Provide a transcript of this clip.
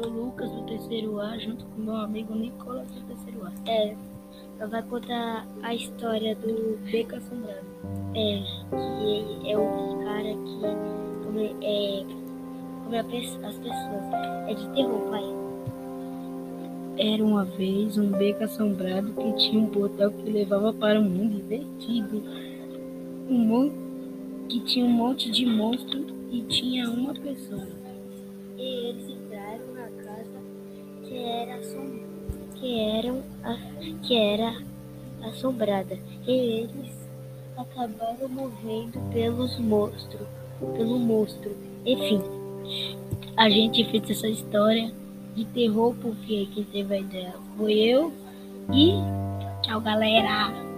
sou Lucas do terceiro A, junto com meu amigo Nicolas do terceiro A. É, ela vai contar a história do Beco Assombrado. É, que é o cara que come, é, come as pessoas. É de terror, pai. Era uma vez um beco assombrado que tinha um portal que levava para um mundo invertido. Um monte, que tinha um monte de monstros e tinha uma pessoa. Que eram, que era assombrada. E eles acabaram morrendo pelos monstros. Pelo monstro. Enfim, a gente fez essa história de terror porque quem teve a ideia foi eu. E tchau, galera!